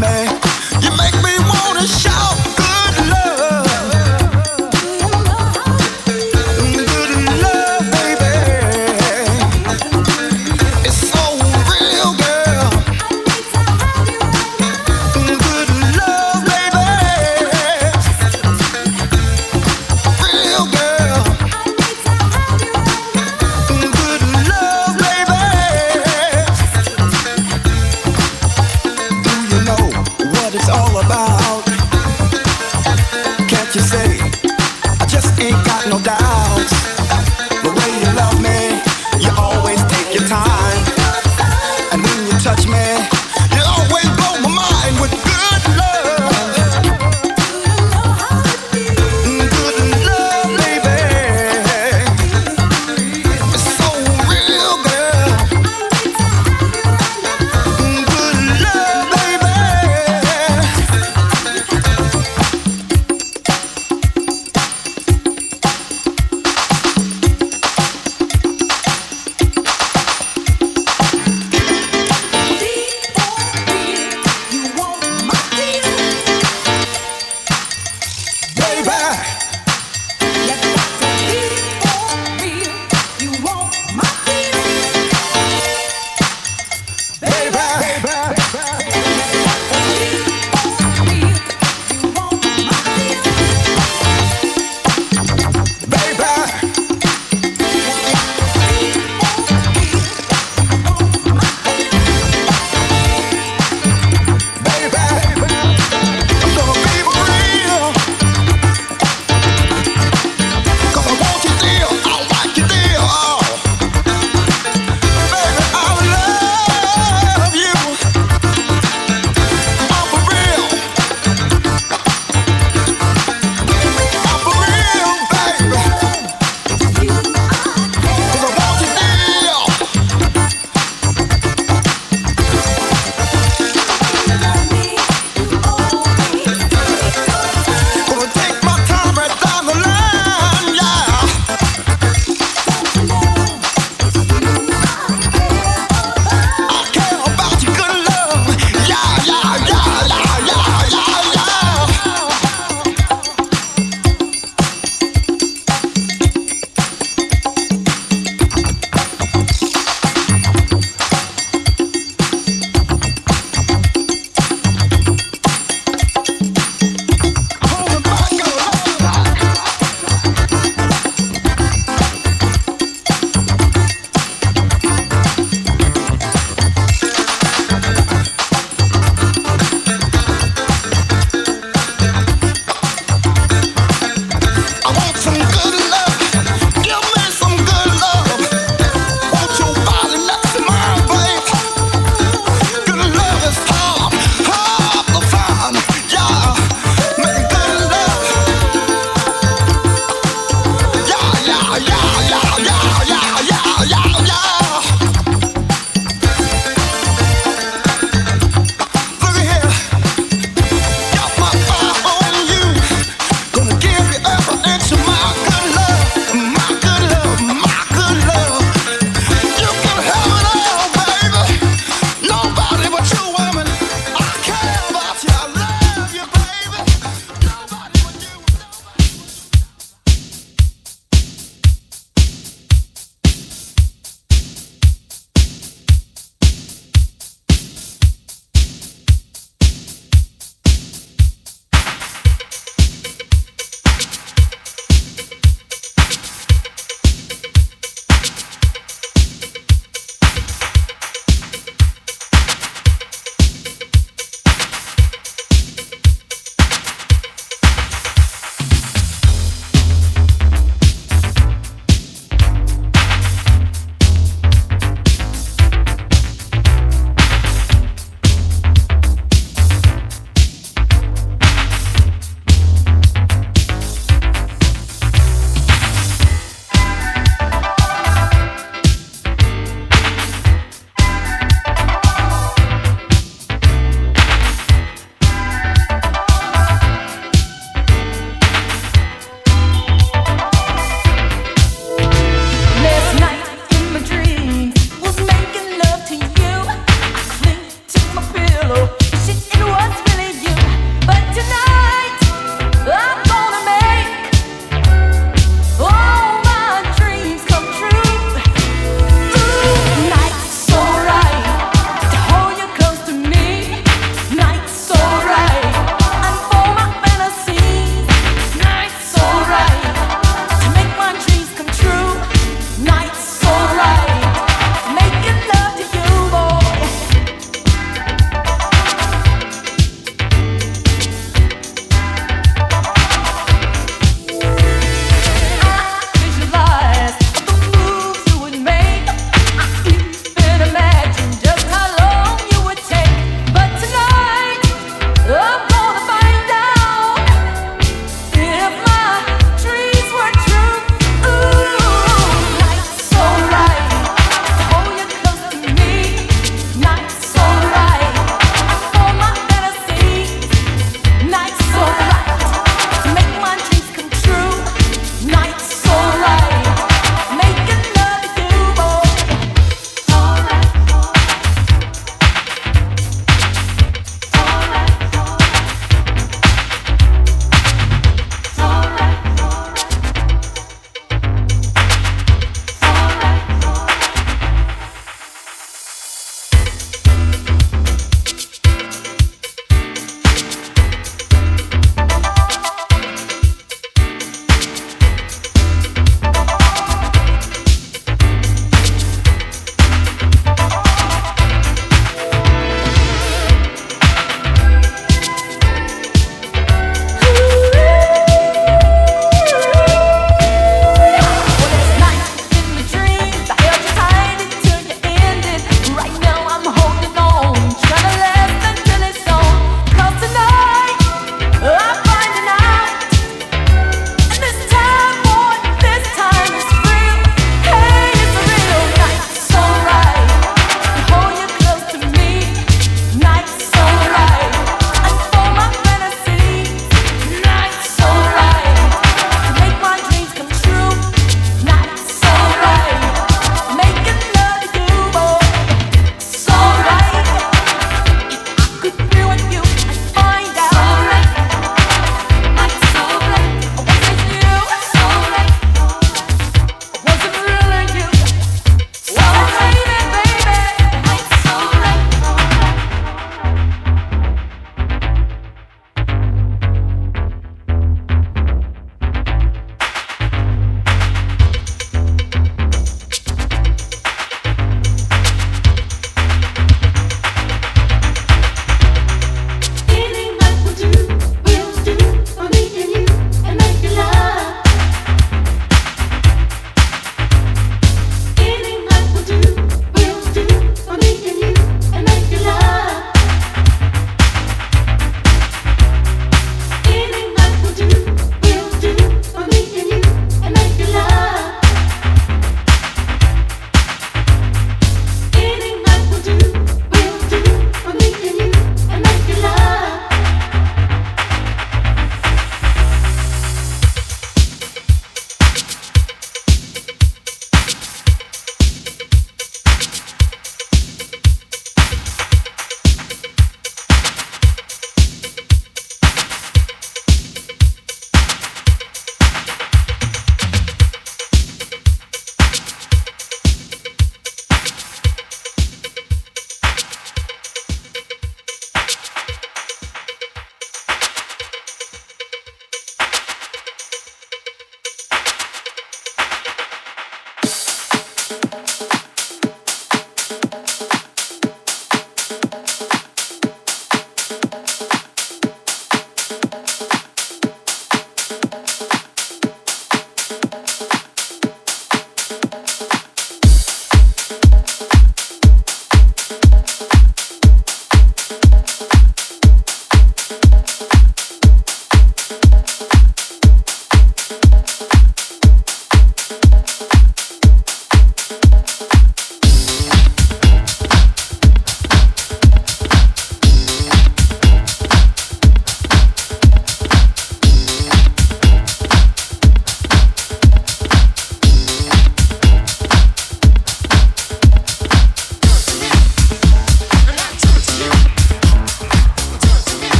me.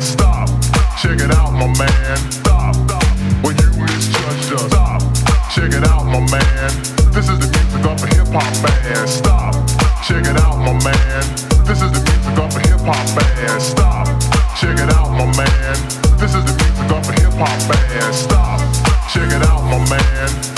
Stop. Check it out, my man. Stop. When you misjudged us. Stop. Check it out, my man. This is the music of a hip hop band. Stop. Check it out, my man. This is the music of a hip hop band. Stop. Check it out, my man. This is the music of a hip hop band. Stop. Check it out, my man.